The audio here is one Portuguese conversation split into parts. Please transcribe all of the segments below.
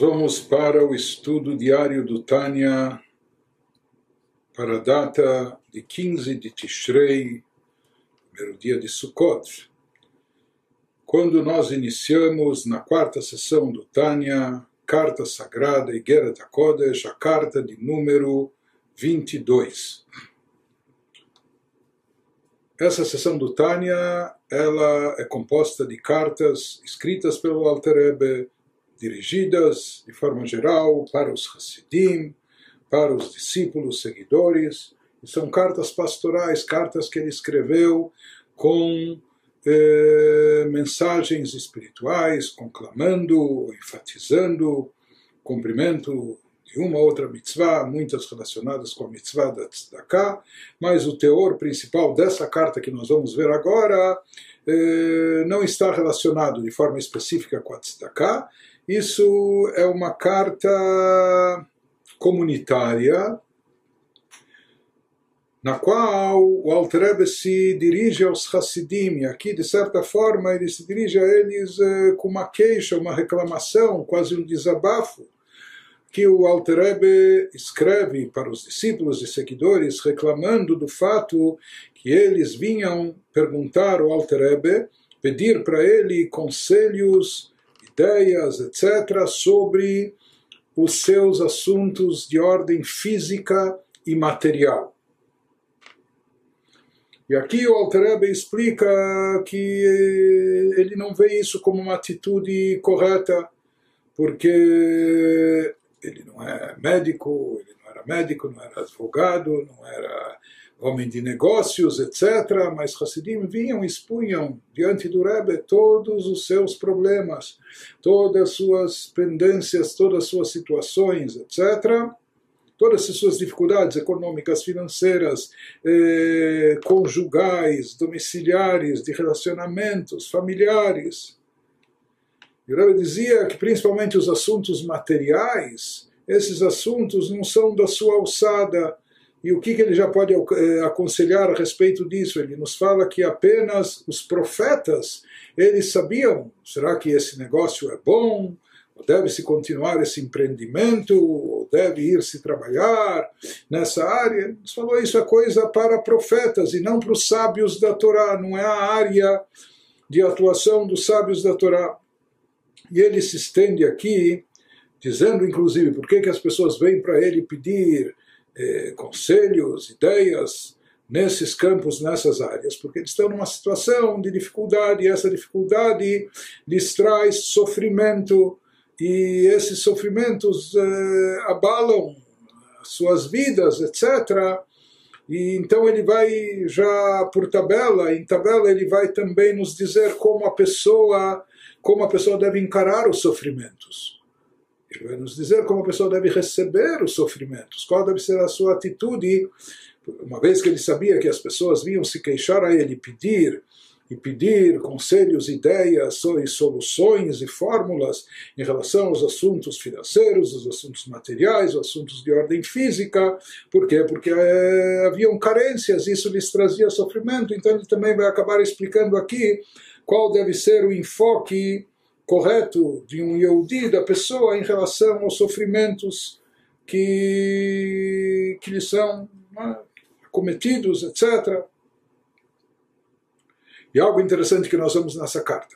Vamos para o estudo diário do Tânia para a data de 15 de Tishrei, primeiro dia de Sukkot. Quando nós iniciamos na quarta sessão do Tânia, Carta Sagrada Igeret HaKodesh, a carta de número 22. Essa sessão do Tânia, ela é composta de cartas escritas pelo Alter dirigidas de forma geral para os Hassidim, para os discípulos, seguidores, e são cartas pastorais, cartas que ele escreveu com eh, mensagens espirituais, conclamando, enfatizando cumprimento de uma outra mitzvah, muitas relacionadas com a mitzvah da tzedakah, mas o teor principal dessa carta que nós vamos ver agora eh, não está relacionado de forma específica com a tzedakah, isso é uma carta comunitária na qual o Alter Rebbe se dirige aos Hassidim, e aqui, de certa forma, ele se dirige a eles eh, com uma queixa, uma reclamação, quase um desabafo, que o Alter Rebbe escreve para os discípulos e seguidores, reclamando do fato que eles vinham perguntar ao Alter Rebbe, pedir para ele conselhos ideias, etc., sobre os seus assuntos de ordem física e material. E aqui o Alter explica que ele não vê isso como uma atitude correta, porque ele não é médico, ele não era médico, não era advogado, não era homem de negócios, etc. Mas Hassidim vinham e expunham diante do Rebbe todos os seus problemas, todas as suas pendências, todas as suas situações, etc. Todas as suas dificuldades econômicas, financeiras, eh, conjugais, domiciliares, de relacionamentos, familiares. E o Rebbe dizia que principalmente os assuntos materiais, esses assuntos não são da sua alçada, e o que, que ele já pode eh, aconselhar a respeito disso? Ele nos fala que apenas os profetas eles sabiam: será que esse negócio é bom? Ou deve-se continuar esse empreendimento? Ou deve ir-se trabalhar nessa área? Nos falou: isso é coisa para profetas e não para os sábios da Torá, não é a área de atuação dos sábios da Torá. E ele se estende aqui, dizendo inclusive por que, que as pessoas vêm para ele pedir eh, conselhos, ideias nesses campos, nessas áreas, porque eles estão numa situação de dificuldade e essa dificuldade lhes traz sofrimento e esses sofrimentos eh, abalam suas vidas, etc. E então ele vai já por tabela, em tabela ele vai também nos dizer como a pessoa, como a pessoa deve encarar os sofrimentos. Ele vai nos dizer como a pessoa deve receber os sofrimentos, qual deve ser a sua atitude, uma vez que ele sabia que as pessoas vinham se queixar a ele, pedir e pedir conselhos, ideias e soluções e fórmulas em relação aos assuntos financeiros, os assuntos materiais, os assuntos de ordem física. Por quê? Porque é, haviam carências, isso lhes trazia sofrimento. Então ele também vai acabar explicando aqui qual deve ser o enfoque correto de um Yehudi, da pessoa, em relação aos sofrimentos que, que lhe são né, cometidos, etc. E algo interessante que nós vemos nessa carta.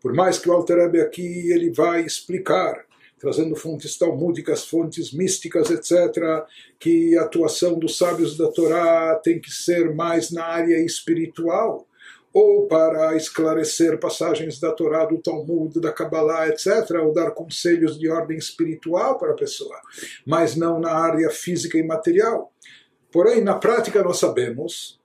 Por mais que o Alter aqui ele vai explicar, trazendo fontes talmúdicas, fontes místicas, etc., que a atuação dos sábios da Torá tem que ser mais na área espiritual ou para esclarecer passagens da Torá, do Talmud, da Kabbalah, etc., ou dar conselhos de ordem espiritual para a pessoa, mas não na área física e material. Porém, na prática, nós sabemos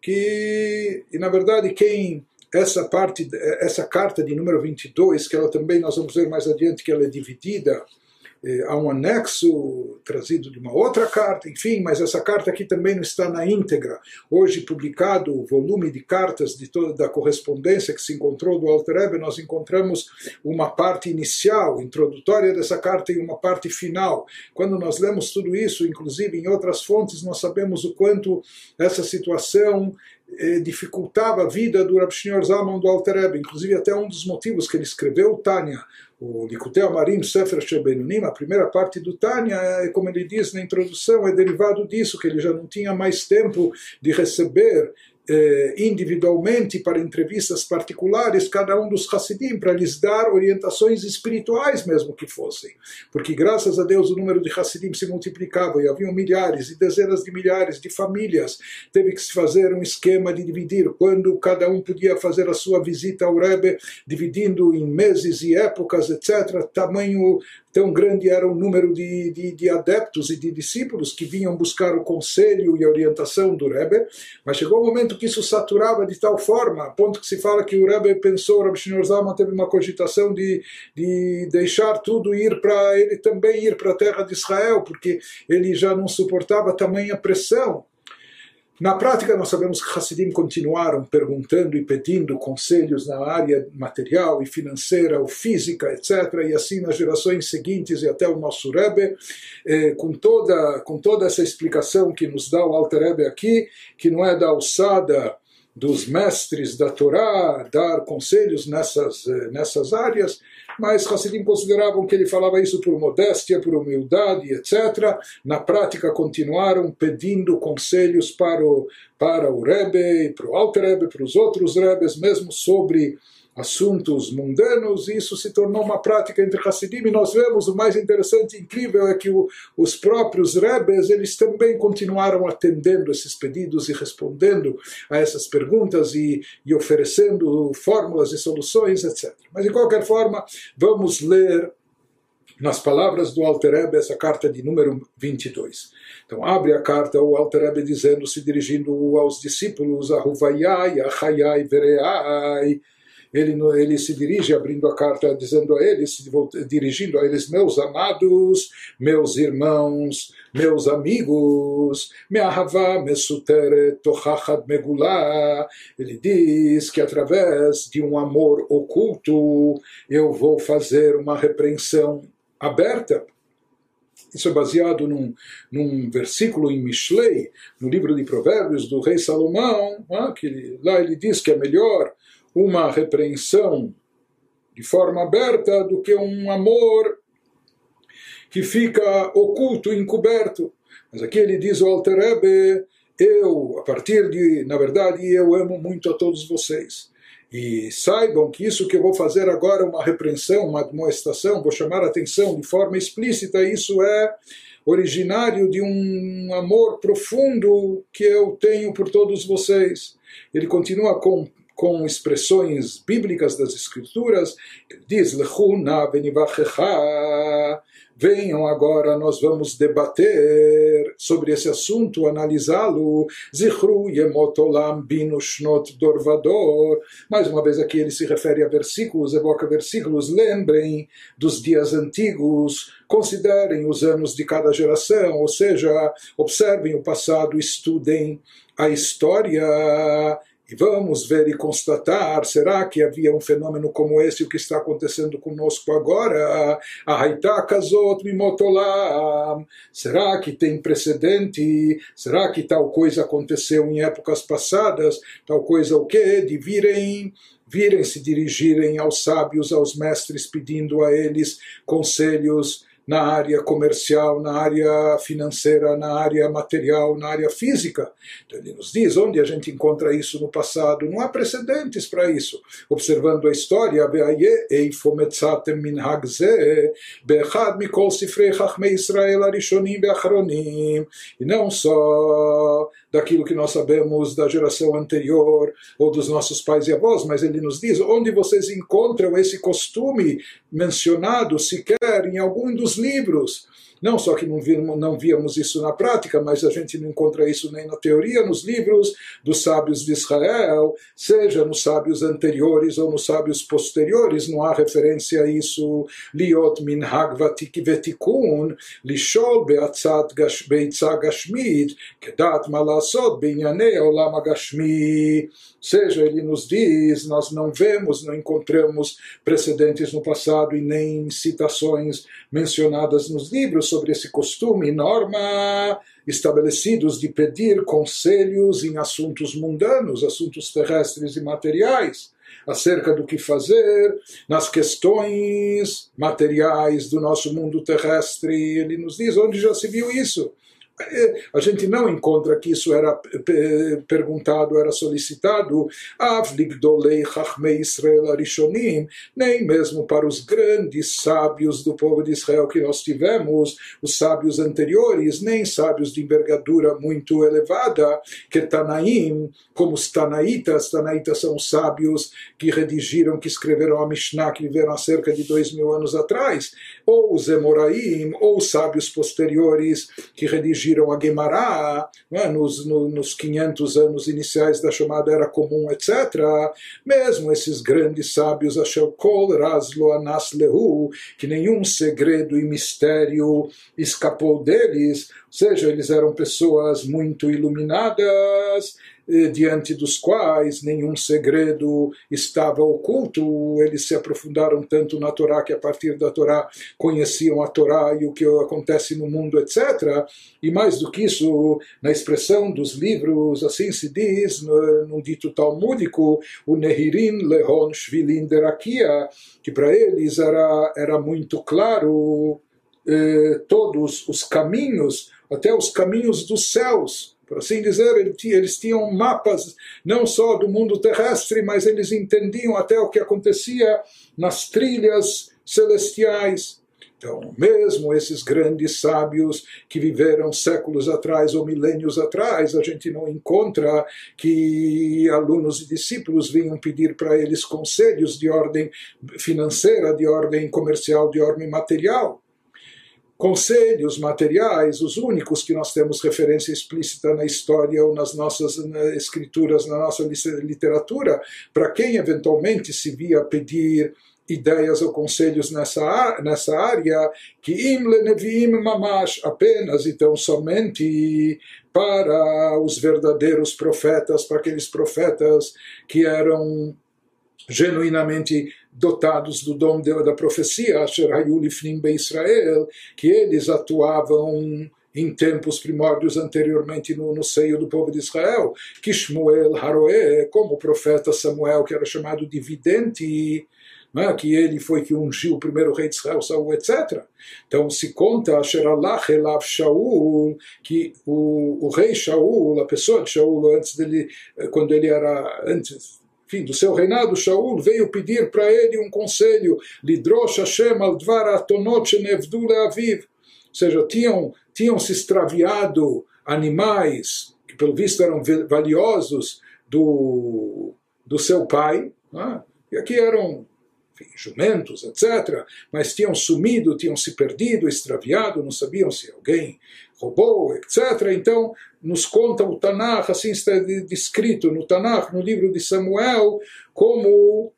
que, e na verdade, quem essa parte, essa carta de número 22, que ela também nós vamos ver mais adiante que ela é dividida há um anexo trazido de uma outra carta, enfim, mas essa carta aqui também não está na íntegra. Hoje publicado o volume de cartas de toda da correspondência que se encontrou do Alter Rebbe, nós encontramos uma parte inicial, introdutória dessa carta e uma parte final. Quando nós lemos tudo isso, inclusive em outras fontes, nós sabemos o quanto essa situação eh, dificultava a vida do Rav Shneur Zalman do Alter Rebbe. Inclusive, até um dos motivos que ele escreveu Tânia, o Likutei Amarim Sefer Shebenunim, a primeira parte do Tânia, é, como ele diz na introdução, é derivado disso, que ele já não tinha mais tempo de receber individualmente para entrevistas particulares cada um dos Hassidim para lhes dar orientações espirituais mesmo que fossem. Porque graças a Deus o número de Hassidim se multiplicava e haviam milhares e dezenas de milhares de famílias. Teve que se fazer um esquema de dividir quando cada um podia fazer a sua visita ao Rebbe, dividindo em meses e épocas, etc. Tamanho Tão grande era o número de, de, de, adeptos e de discípulos que vinham buscar o conselho e a orientação do Rebbe, mas chegou um momento que isso saturava de tal forma, a ponto que se fala que o Rebbe pensou, o Rebbe Shneur Zalman teve uma cogitação de, de deixar tudo ir para ele também ir para a terra de Israel, porque ele já não suportava tamanha pressão. Na prática, nós sabemos que Hassidim continuaram perguntando e pedindo conselhos na área material e financeira, ou física, etc., e assim nas gerações seguintes e até o nosso Rebbe, eh, com, toda, com toda essa explicação que nos dá o Alter Rebbe aqui, que não é da alçada dos mestres da Torá, dar conselhos nessas, eh, nessas áreas, mas Hassidim consideravam que ele falava isso por modéstia, por humildade, etc. Na prática, continuaram pedindo conselhos para o, para o Rebbe, para o Alter Rebbe, para os outros Rebes, mesmo sobre assuntos mundanos, e isso se tornou uma prática entre Hassidim, e nós vemos o mais interessante e incrível é que o, os próprios Rebes, eles também continuaram atendendo esses pedidos e respondendo a essas perguntas e, e oferecendo fórmulas e soluções, etc. Mas de qualquer forma, vamos ler nas palavras do Alter Rebbe, essa carta de número 22. Então, abre a carta o Alter Rebbe dizendo, se dirigindo aos discípulos, a Huvayai, a Hayai, Vereai, ele, ele se dirige abrindo a carta dizendo a eles, dirigindo a eles, meus amados, meus irmãos, meus amigos, me'ahava mesuteret tochachad megulá. Ele diz que através de um amor oculto eu vou fazer uma repreensão aberta isso é baseado num, num versículo em Mishlei, no livro de Provérbios do rei Salomão, ah, que lá ele diz que é melhor uma repreensão de forma aberta do que um amor que fica oculto, encoberto. Mas aqui ele diz o Alter eu, a partir de, na verdade, eu amo muito a todos vocês. E saibam que isso que eu vou fazer agora uma repreensão, uma demonstração, vou chamar a atenção de forma explícita, isso é originário de um amor profundo que eu tenho por todos vocês. Ele continua com com expressões bíblicas das escrituras, diz Lechuna venham agora, nós vamos debater sobre esse assunto, analisá-lo. Zichru yemotolam binu dorvador. Mais uma vez aqui ele se refere a versículos, evoca versículos. Lembrem dos dias antigos, considerem os anos de cada geração, ou seja, observem o passado, estudem a história e vamos ver e constatar, será que havia um fenômeno como esse, o que está acontecendo conosco agora? A Haitá Kazot Mimotolam. Será que tem precedente? Será que tal coisa aconteceu em épocas passadas? Tal coisa o quê? De virem virem se dirigirem aos sábios, aos mestres, pedindo a eles conselhos na área comercial, na área financeira, na área material, na área física. Então ele nos diz onde a gente encontra isso no passado. Não há precedentes para isso. Observando a história, e não só daquilo que nós sabemos da geração anterior ou dos nossos pais e avós, mas ele nos diz onde vocês encontram esse costume mencionado sequer em algum dos livros não só que não víamos, não víamos isso na prática, mas a gente não encontra isso nem na teoria, nos livros dos sábios de Israel, seja nos sábios anteriores ou nos sábios posteriores, não há referência a isso. Liot minhag vetikun, lishol beatzat beitza gashmit, kedat malasot binyanei olam gashmi. Seja, ele nos diz, nós não vemos, não encontramos precedentes no passado e nem citações mencionadas nos livros sobre esse costume e norma estabelecidos de pedir conselhos em assuntos mundanos, assuntos terrestres e materiais, acerca do que fazer nas questões materiais do nosso mundo terrestre. Ele nos diz onde já se viu isso. A gente não encontra que isso era perguntado, era solicitado, nem mesmo para os grandes sábios do povo de Israel que nós tivemos, os sábios anteriores, nem sábios de envergadura muito elevada, que Tanaim, como os Tanaitas, Tanaitas são os sábios que redigiram, que escreveram a Mishnah, que viveram há cerca de dois mil anos atrás, ou os Emoraim, ou os sábios posteriores que redigiram a Guemará né, nos, no, nos 500 anos iniciais da chamada Era Comum, etc. Mesmo esses grandes sábios, Asher Kol Raslo Anas Lehu, que nenhum segredo e mistério escapou deles, ou seja, eles eram pessoas muito iluminadas, diante dos quais nenhum segredo estava oculto. Eles se aprofundaram tanto na Torá que a partir da Torá conheciam a Torá e o que acontece no mundo, etc. E mais do que isso, na expressão dos livros, assim se diz, no dito talmúdico, o Nehirin Lehon Shvilin Derakia, que para eles era, era muito claro eh, todos os caminhos, até os caminhos dos céus por assim dizer, eles tinham mapas não só do mundo terrestre, mas eles entendiam até o que acontecia nas trilhas celestiais. Então, mesmo esses grandes sábios que viveram séculos atrás ou milênios atrás, a gente não encontra que alunos e discípulos vinham pedir para eles conselhos de ordem financeira, de ordem comercial, de ordem material conselhos materiais, os únicos que nós temos referência explícita na história ou nas nossas escrituras, na nossa literatura, para quem eventualmente se via pedir ideias ou conselhos nessa, nessa área, que im lenevim mamash, apenas então somente para os verdadeiros profetas, para aqueles profetas que eram genuinamente dotados do dom da profecia, Asher Be Israel, que eles atuavam em tempos primórdios anteriormente no, no, seio do povo de Israel, que Shmuel Haroé, como o profeta Samuel, que era chamado de vidente, é? que ele foi que ungiu o primeiro rei de Israel, Saul, etc. Então se conta Sheralach Elav Shaul, que o, o rei Shaul, a pessoa de Shaul, antes dele, quando ele era, antes, enfim, do seu reinado, Shaul veio pedir para ele um conselho, Lidrosh Hashem al dvar atonot shenevdu. Ou seja, tinham, tinham se extraviado animais que pelo visto eram valiosos do, do seu pai, né? e aqui eram enfim, jumentos, etc., mas tinham sumido, tinham se perdido, extraviado, não sabiam se alguém roubou, etc. Então, nos conta o Tanakh, assim está descrito no Tanakh, no livro de Samuel, como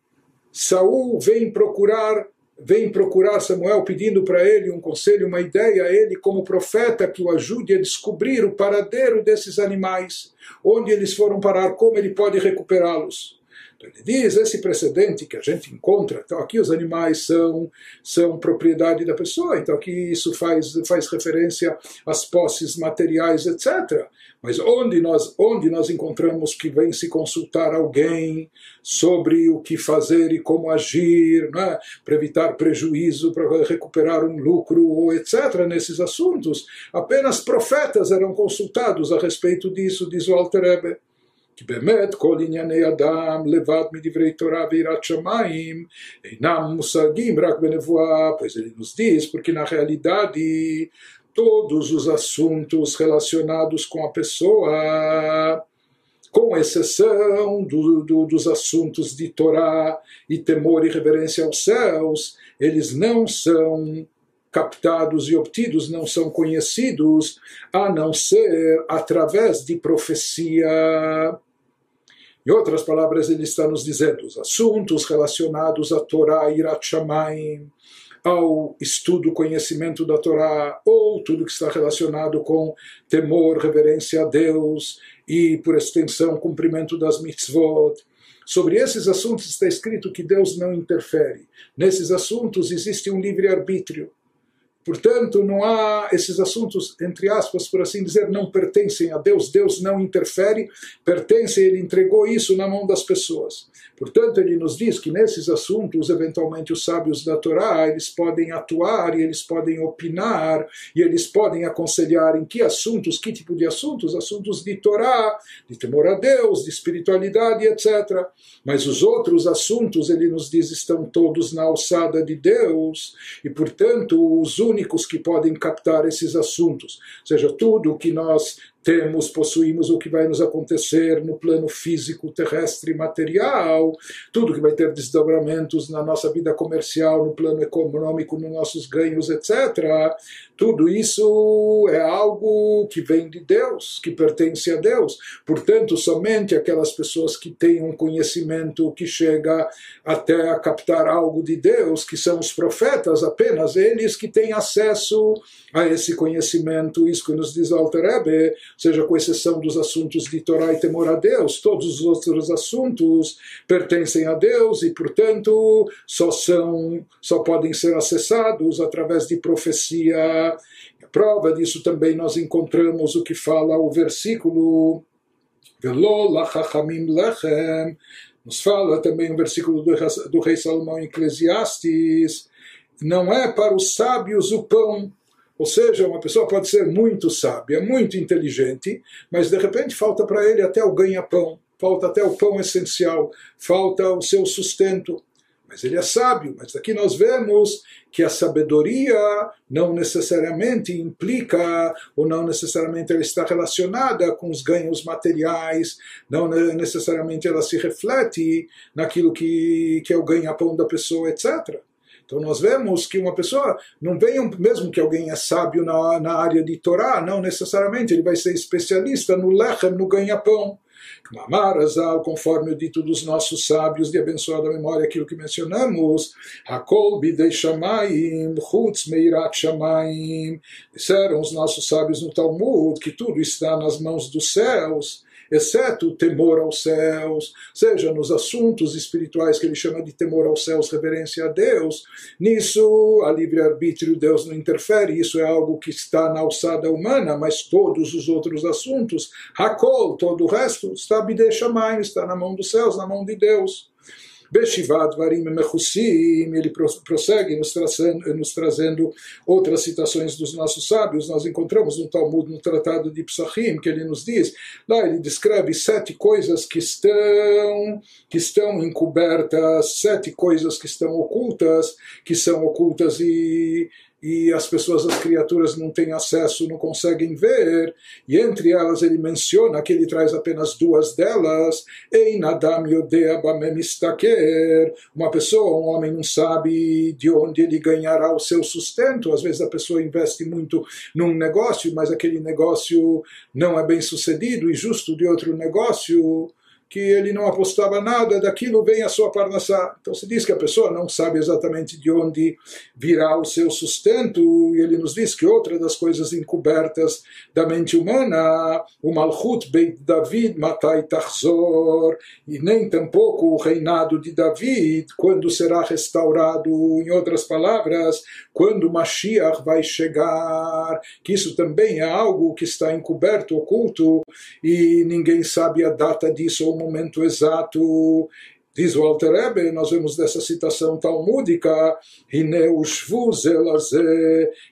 Saul vem procurar vem procurar Samuel pedindo para ele um conselho, uma ideia, a ele como profeta que o ajude a descobrir o paradeiro desses animais, onde eles foram parar, como ele pode recuperá-los. Então ele diz, esse precedente que a gente encontra, então aqui os animais são, são propriedade da pessoa, então aqui isso faz, faz referência às posses materiais, etc. Mas onde nós, onde nós encontramos que vem se consultar alguém sobre o que fazer e como agir, né, para evitar prejuízo, para recuperar um lucro, ou etc., nesses assuntos, apenas profetas eram consultados a respeito disso, diz o Alter Rebbe. כי באמת כל ענייני אדם לבד מדברי תורה ויראת שמיים אינם מושגים רק בנבואה, pois ele nos diz, porque na realidade todos os assuntos relacionados com a pessoa com exceção do, do, dos assuntos de Torá e temor e reverência aos céus, eles não são captados e obtidos, não são conhecidos, a não ser através de profecia. Em outras palavras, ele está nos dizendo os assuntos relacionados à Torá Irat Shamayim, ao estudo, conhecimento da Torá, ou tudo que está relacionado com temor, reverência a Deus e, por extensão, cumprimento das mitzvot. Sobre esses assuntos está escrito que Deus não interfere. Nesses assuntos existe um livre-arbítrio. Portanto, não há esses assuntos, entre aspas, por assim dizer, não pertencem a Deus. Deus não interfere, pertence, ele entregou isso na mão das pessoas. Portanto, ele nos diz que nesses assuntos, eventualmente, os sábios da Torá, eles podem atuar e eles podem opinar e eles podem aconselhar em que assuntos, que tipo de assuntos, assuntos de Torá, de temor a Deus, de espiritualidade, etc. Mas os outros assuntos, ele nos diz, estão todos na alçada de Deus e, portanto, os únicos que podem captar esses assuntos, seja tudo o que nós temos, possuímos o que vai nos acontecer no plano físico, terrestre, material, tudo que vai ter desdobramentos na nossa vida comercial, no plano econômico, nos nossos ganhos, etc. Tudo isso é algo que vem de Deus, que pertence a Deus. Portanto, somente aquelas pessoas que têm um conhecimento que chega até a captar algo de Deus, que são os profetas, apenas eles que têm acesso a esse conhecimento, isso que nos diz Alter Rebbe, seja com exceção dos assuntos de Torá e temor a Deus, todos os outros assuntos pertencem a Deus e, portanto, só são, só podem ser acessados através de profecia. A prova disso também nós encontramos o que fala o versículo nos fala também o versículo do, do rei Salomão em Eclesiastes, não é para os sábios o pão, ou seja, uma pessoa pode ser muito sábia, muito inteligente, mas de repente falta para ele até o ganha-pão, falta até o pão essencial, falta o seu sustento. Mas ele é sábio, mas aqui nós vemos que a sabedoria não necessariamente implica, ou não necessariamente ela está relacionada com os ganhos materiais, não necessariamente ela se reflete naquilo que, que é o ganha-pão da pessoa, etc. Então nós vemos que uma pessoa não vem, mesmo que alguém é sábio na, na área de Torá, não necessariamente ele vai ser especialista no lechem, no ganha-pão. Azal, conforme o dito dos nossos sábios de abençoada memória, aquilo que mencionamos, Hakol bidei shamayim, chutz meirat shamayim, disseram os nossos sábios no Talmud que tudo está nas mãos dos céus, exceto o temor aos céus, seja nos assuntos espirituais que ele chama de temor aos céus, reverência a Deus, nisso a livre-arbítrio Deus não interfere, isso é algo que está na alçada humana, mas todos os outros assuntos, Hakol, todo o resto, está Bideshamayim, está na mão dos céus, na mão de Deus. Beshivat Varim Mechussim, ele prossegue nos trazendo, nos trazendo outras citações dos nossos sábios. Nós encontramos no Talmud, no Tratado de Psachim, que ele nos diz, lá ele descreve sete coisas que estão, que estão encobertas, sete coisas que estão ocultas, que são ocultas e e as pessoas, as criaturas não têm acesso, não conseguem ver, e entre elas ele menciona que ele traz apenas duas delas, uma pessoa, um homem não sabe de onde ele ganhará o seu sustento, às vezes a pessoa investe muito num negócio, mas aquele negócio não é bem sucedido, e justo de outro negócio, que ele não apostava nada, daquilo vem a sua parnassá. Então se diz que a pessoa não sabe exatamente de onde virá o seu sustento, e ele nos diz que outra das coisas encobertas da mente humana, o Malchut Beit David Matai Tachzor, e nem tampouco o reinado de David, quando será restaurado, em outras palavras, quando Mashiach vai chegar, que isso também é algo que está encoberto, oculto, e ninguém sabe a data disso ou momento exato. Diz o Alter Rebbe, nós vemos dessa citação talmúdica,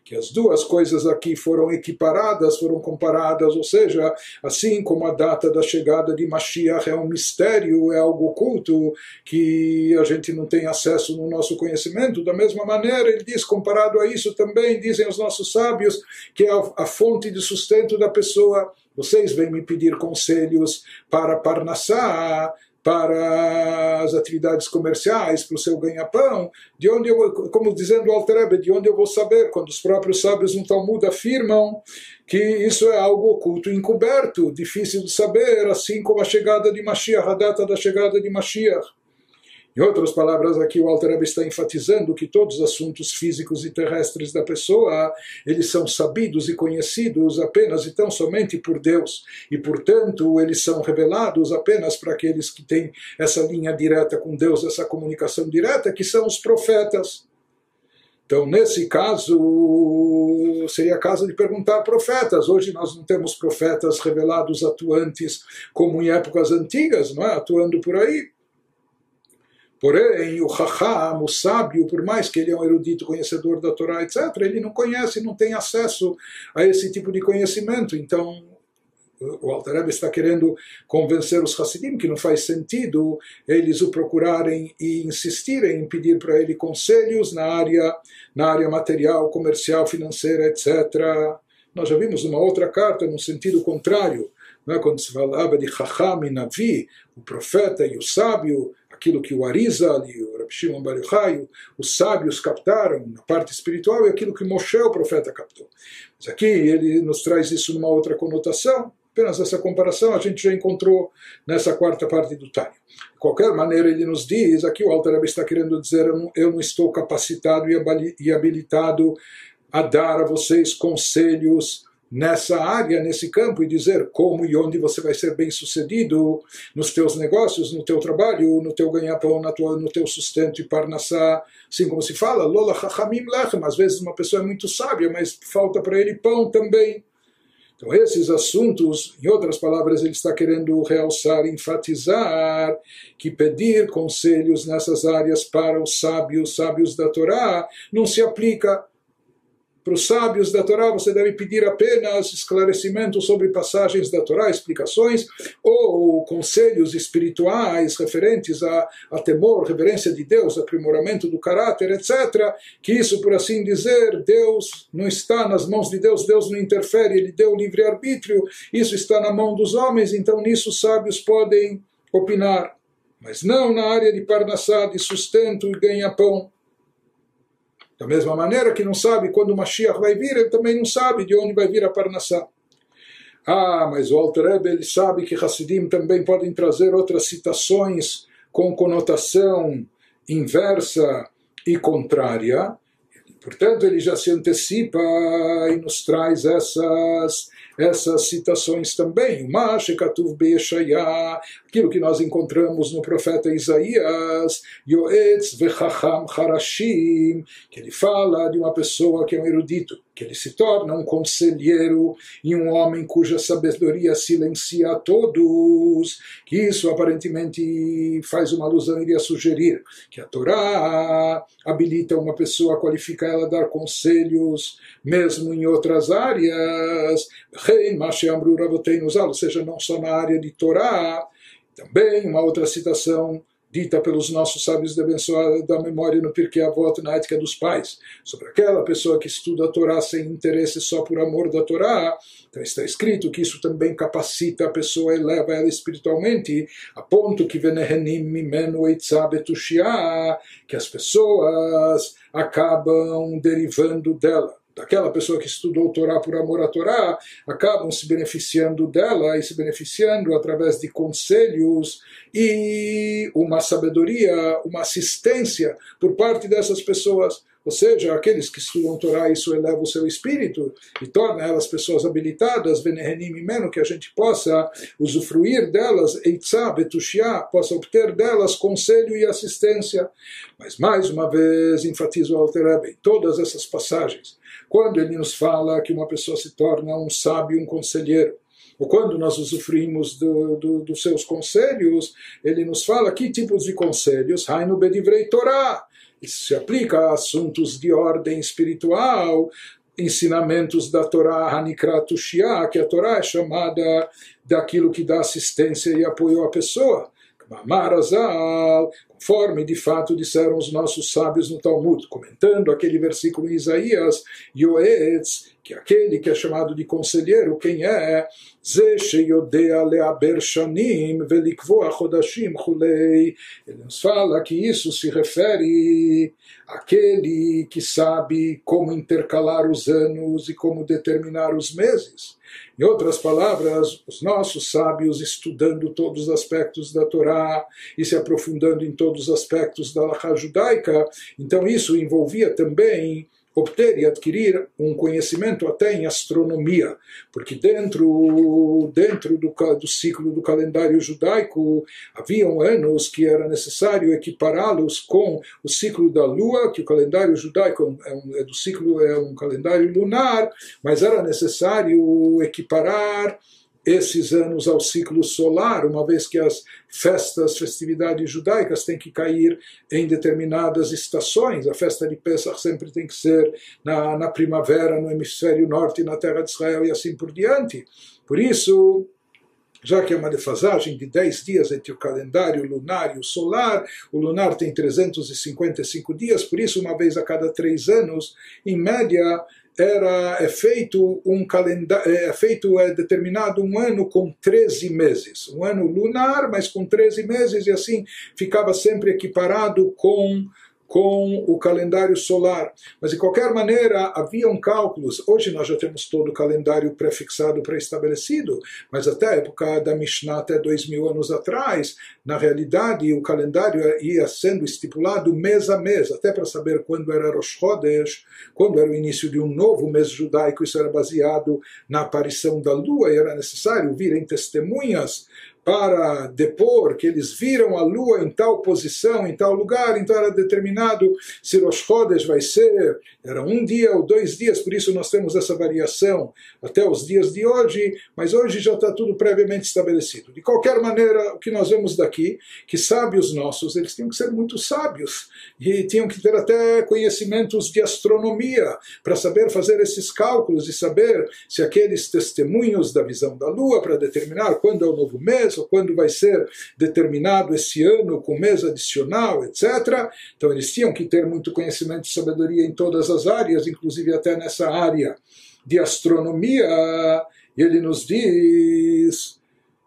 que as duas coisas aqui foram equiparadas, foram comparadas, ou seja, assim como a data da chegada de Mashiach é um mistério, é algo oculto, que a gente não tem acesso no nosso conhecimento, da mesma maneira, ele diz, comparado a isso também, dizem os nossos sábios, que é a fonte de sustento da pessoa. Vocês vêm me pedir conselhos para Parnassá, para as atividades comerciais, para o seu ganha-pão, de onde eu, como dizendo o Alter de onde eu vou saber, quando os próprios sábios no Talmud afirmam que isso é algo oculto, encoberto, difícil de saber, assim como a chegada de Mashiach, a data da chegada de Mashiach. Em outras palavras, aqui o Alter está enfatizando que todos os assuntos físicos e terrestres da pessoa, eles são sabidos e conhecidos apenas e tão somente por Deus, e portanto eles são revelados apenas para aqueles que têm essa linha direta com Deus, essa comunicação direta, que são os profetas. Então, nesse caso, seria caso de perguntar profetas. Hoje nós não temos profetas revelados atuantes como em épocas antigas, não é? atuando por aí. Porém, o Raham, o sábio, por mais que ele é um erudito conhecedor da Torá, etc., ele não conhece, não tem acesso a esse tipo de conhecimento. Então, o Alter está querendo convencer os Hassidim que não faz sentido eles o procurarem e insistirem em pedir para ele conselhos na área, na área material, comercial, financeira, etc. Nós já vimos uma outra carta no sentido contrário, é? quando se falava de Chacham e Navi, o profeta e o sábio, aquilo que o Arizal e o Rabi Shimon Bar os sábios captaram na parte espiritual e aquilo que Moshe, o profeta, captou. Mas aqui ele nos traz isso numa outra conotação, Apenas essa comparação a gente já encontrou nessa quarta parte do Tânia. De qualquer maneira, ele nos diz, aqui o Alter está querendo dizer, eu não estou capacitado e habilitado a dar a vocês conselhos nessa área, nesse campo, e dizer como e onde você vai ser bem sucedido nos teus negócios, no teu trabalho, no teu ganha-pão, no teu sustento e parnassá, assim como se fala, lola chachamim lechem, às vezes uma pessoa é muito sábia, mas falta para ele pão também. Então, esses assuntos, em outras palavras, ele está querendo realçar, enfatizar que pedir conselhos nessas áreas para os sábios, sábios da Torá, não se aplica para os sábios da Torá, você deve pedir apenas esclarecimentos sobre passagens da Torá, explicações, ou conselhos espirituais referentes a, a temor, reverência de Deus, aprimoramento do caráter, etc. Que isso, por assim dizer, Deus não está nas mãos de Deus, Deus não interfere, Ele deu livre-arbítrio, isso está na mão dos homens, então nisso os sábios podem opinar. Mas não na área de parnassá, de sustento e ganha-pão. Da mesma maneira que não sabe quando o Mashiach vai vir, ele também não sabe de onde vai vir a Parnassá. Ah, mas o Alter Rebbe, ele sabe que Hassidim também podem trazer outras citações com conotação inversa e contrária. Portanto, ele já se antecipa e nos traz essas essas citações também. Aquilo que nós encontramos no profeta Isaías, que ele fala de uma pessoa que é um erudito, que ele se torna um conselheiro e um homem cuja sabedoria silencia a todos, que isso aparentemente faz uma alusão, iria sugerir que a Torá habilita uma pessoa, qualifica ela a dar conselhos, mesmo em outras áreas, ou seja, não só na área de Torá, também uma outra citação dita pelos nossos sábios de abençoada da memória no Pirkei Avot, na ética dos pais, sobre aquela pessoa que estuda a Torá sem interesse só por amor da Torá, então está escrito que isso também capacita a pessoa, eleva ela espiritualmente, a ponto que venehenim mimenu que as pessoas acabam derivando dela daquela pessoa que estudou Torá por amor à Torá, acabam se beneficiando dela e se beneficiando através de conselhos e uma sabedoria, uma assistência por parte dessas pessoas. Ou seja, aqueles que estudam Torá, isso eleva o seu espírito e torna elas pessoas habilitadas, venehenim menos que a gente possa usufruir delas, eitzá, betushia, possa obter delas conselho e assistência. Mas mais uma vez, enfatizo o Alter em todas essas passagens, quando ele nos fala que uma pessoa se torna um sábio, um conselheiro, ou quando nós usufruímos do, do, dos seus conselhos, ele nos fala que tipos de conselhos? Hainu bedivrei Torah. Isso se aplica a assuntos de ordem espiritual, ensinamentos da Torá Hanikrat Shia, que a Torá é chamada daquilo que dá assistência e apoio à pessoa. Marazal, conforme de fato disseram os nossos sábios no Talmud, comentando aquele versículo em Isaías, Yoetz, que é aquele que é chamado de conselheiro, quem é? Ele nos fala que isso se refere àquele que sabe como intercalar os anos e como determinar os meses. Em outras palavras, os nossos sábios estudando todos os aspectos da Torá e se aprofundando em todos os aspectos da Laha judaica, então isso envolvia também obter e adquirir um conhecimento até em astronomia, porque dentro, dentro do, do ciclo do calendário judaico haviam anos que era necessário equipará-los com o ciclo da lua, que o calendário judaico é, um, é do ciclo é um calendário lunar, mas era necessário equiparar esses anos ao ciclo solar, uma vez que as festas, festividades judaicas têm que cair em determinadas estações. A festa de Pesach sempre tem que ser na, na primavera, no hemisfério norte, na terra de Israel e assim por diante. Por isso, já que é uma defasagem de 10 dias entre o calendário lunar e o solar, o lunar tem 355 dias, por isso, uma vez a cada três anos, em média, era é feito um calendário é feito é determinado um ano com 13 meses. Um ano lunar mas com 13 meses e assim ficava sempre equiparado com com o calendário solar. Mas, de qualquer maneira, haviam cálculos. Hoje nós já temos todo o calendário prefixado, pré-estabelecido, mas até a época da Mishnah, até dois mil anos atrás, na realidade, o calendário ia sendo estipulado mês a mês, até para saber quando era Rosh Chodesh, quando era o início de um novo mês judaico. Isso era baseado na aparição da lua e era necessário virem testemunhas para depor que eles viram a lua em tal posição, em tal lugar, então era determinado se Rosh Chodesh vai ser, era um dia ou dois dias, por isso nós temos essa variação até os dias de hoje, mas hoje já está tudo previamente estabelecido. De qualquer maneira, o que nós vemos daqui, que sábios nossos, eles tinham que ser muito sábios, e tinham que ter até conhecimentos de astronomia, para saber fazer esses cálculos e saber se aqueles testemunhos da visão da lua, para determinar quando é o novo mês, quando vai ser determinado esse ano com mês adicional, etc. Então eles tinham que ter muito conhecimento e sabedoria em todas as áreas, inclusive até nessa área de astronomia. E ele nos diz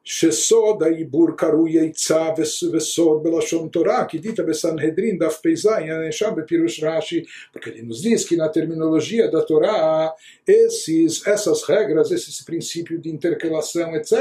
שסוד העיבור קרוי עצה וסוד בלשון תורה, כי דית בסנהדרין דף פ"ז, הנאשם בפירוש רש"י, porque ele nos diz que na terminologia da Torá, esses, essas regras, esse princípio de intercalação, etc.,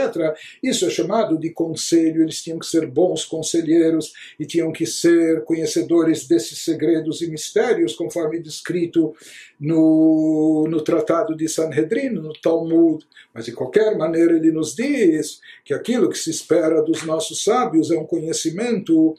isso é chamado de conselho, eles tinham que ser bons conselheiros e tinham que ser conhecedores desses segredos e mistérios, conforme descrito no, no Tratado de Sanhedrin, no Talmud. Mas de qualquer maneira ele nos diz que aquilo que se espera dos nossos sábios é um conhecimento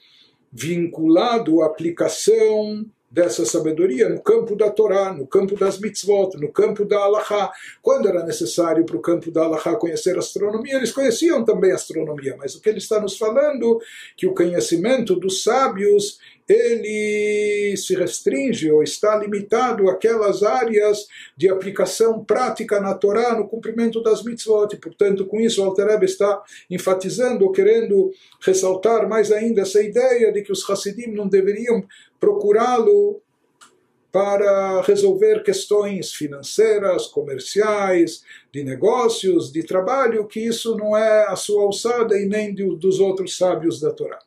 vinculado à aplicação dessa sabedoria no campo da Torá, no campo das mitzvot, no campo da Allahá. Quando era necessário para o campo da Allahá conhecer astronomia, eles conheciam também astronomia, mas o que ele está nos falando que o conhecimento dos sábios ele se restringe ou está limitado àquelas áreas de aplicação prática na Torá, no cumprimento das mitzvot. E, portanto, com isso, Alter está enfatizando ou querendo ressaltar mais ainda essa ideia de que os Hassidim não deveriam procurá-lo para resolver questões financeiras, comerciais, de negócios, de trabalho, que isso não é a sua alçada e nem dos outros sábios da Torá.